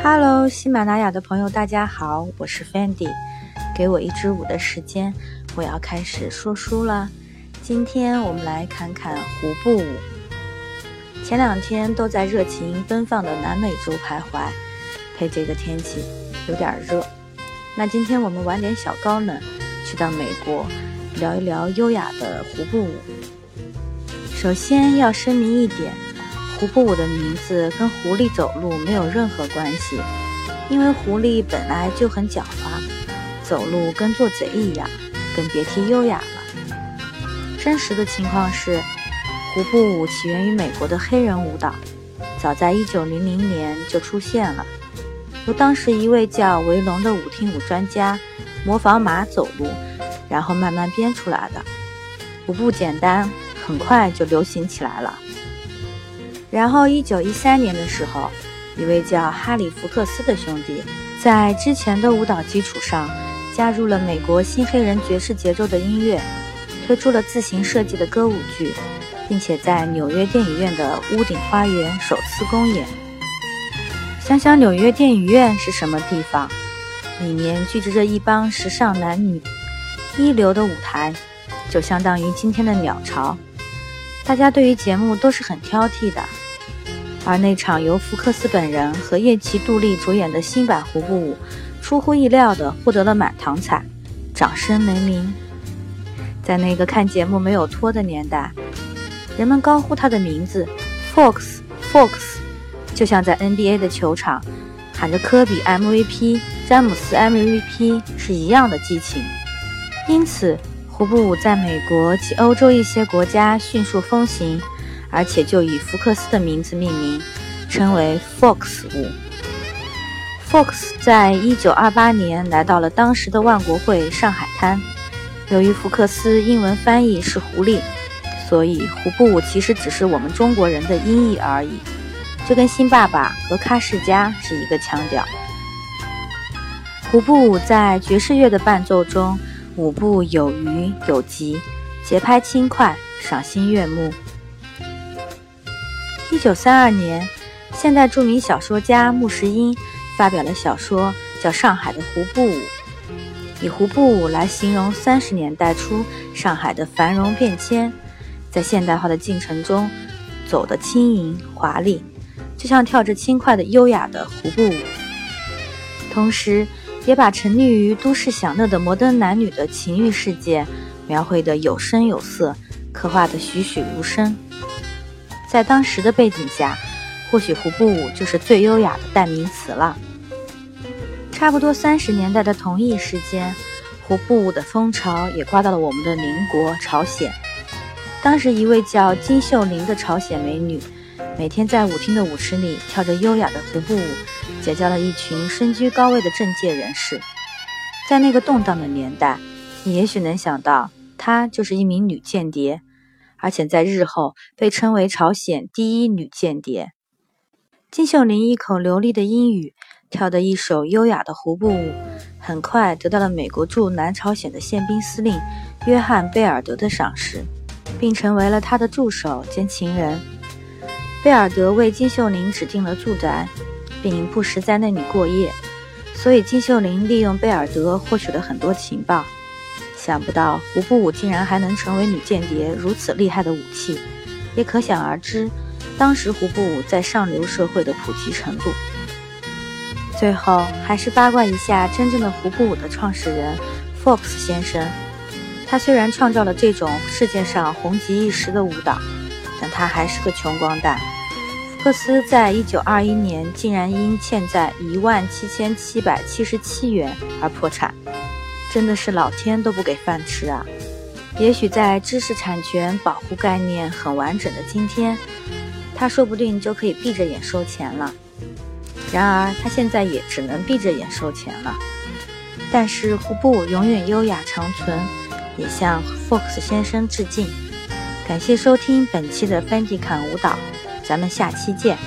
Hello，喜马拉雅的朋友，大家好，我是 Fendi。给我一支舞的时间，我要开始说书了。今天我们来看看胡步舞。前两天都在热情奔放的南美洲徘徊，配这个天气有点热。那今天我们玩点小高冷，去到美国聊一聊优雅的胡步舞。首先要声明一点。胡步舞的名字跟狐狸走路没有任何关系，因为狐狸本来就很狡猾，走路跟做贼一样，更别提优雅了。真实的情况是，胡步舞起源于美国的黑人舞蹈，早在1900年就出现了，由当时一位叫维龙的舞厅舞专家模仿马走路，然后慢慢编出来的。舞步简单，很快就流行起来了。然后，一九一三年的时候，一位叫哈里·福克斯的兄弟，在之前的舞蹈基础上，加入了美国新黑人爵士节奏的音乐，推出了自行设计的歌舞剧，并且在纽约电影院的屋顶花园首次公演。想想纽约电影院是什么地方？里面聚集着一帮时尚男女，一流的舞台，就相当于今天的鸟巢。大家对于节目都是很挑剔的。而那场由福克斯本人和叶奇·杜丽主演的新版胡步舞，出乎意料地获得了满堂彩，掌声雷鸣。在那个看节目没有拖的年代，人们高呼他的名字 “Fox，Fox”，就像在 NBA 的球场喊着科比 MVP、詹姆斯 MVP 是一样的激情。因此，胡步舞在美国及欧洲一些国家迅速风行。而且就以福克斯的名字命名，称为 Fox 舞。Fox 在一九二八年来到了当时的万国会上海滩。由于福克斯英文翻译是狐狸，所以胡步舞其实只是我们中国人的音译而已，就跟新爸爸和喀世加是一个腔调。胡步舞在爵士乐的伴奏中，舞步有余有急，节拍轻快，赏心悦目。一九三二年，现代著名小说家穆石英发表了小说，叫《上海的胡步舞》，以胡步舞来形容三十年代初上海的繁荣变迁，在现代化的进程中走得轻盈华丽，就像跳着轻快的优雅的胡步舞。同时，也把沉溺于都市享乐的摩登男女的情欲世界描绘得有声有色，刻画得栩栩如生。在当时的背景下，或许胡步舞就是最优雅的代名词了。差不多三十年代的同一时间，胡步舞的风潮也刮到了我们的邻国朝鲜。当时，一位叫金秀玲的朝鲜美女，每天在舞厅的舞池里跳着优雅的胡步舞，结交了一群身居高位的政界人士。在那个动荡的年代，你也许能想到，她就是一名女间谍。而且在日后被称为朝鲜第一女间谍，金秀玲一口流利的英语，跳的一首优雅的胡步舞，很快得到了美国驻南朝鲜的宪兵司令约翰贝尔德的赏识，并成为了他的助手兼情人。贝尔德为金秀玲指定了住宅，并不时在那里过夜，所以金秀玲利用贝尔德获取了很多情报。想不到胡步舞竟然还能成为女间谍如此厉害的武器，也可想而知，当时胡步舞在上流社会的普及程度。最后还是八卦一下真正的胡步舞的创始人 Fox 先生。他虽然创造了这种世界上红极一时的舞蹈，但他还是个穷光蛋。福克斯在一九二一年竟然因欠债一万七千七百七十七元而破产。真的是老天都不给饭吃啊！也许在知识产权保护概念很完整的今天，他说不定就可以闭着眼收钱了。然而他现在也只能闭着眼收钱了。但是胡布永远优雅长存，也向 Fox 先生致敬。感谢收听本期的 Fendi 侃舞蹈，咱们下期见。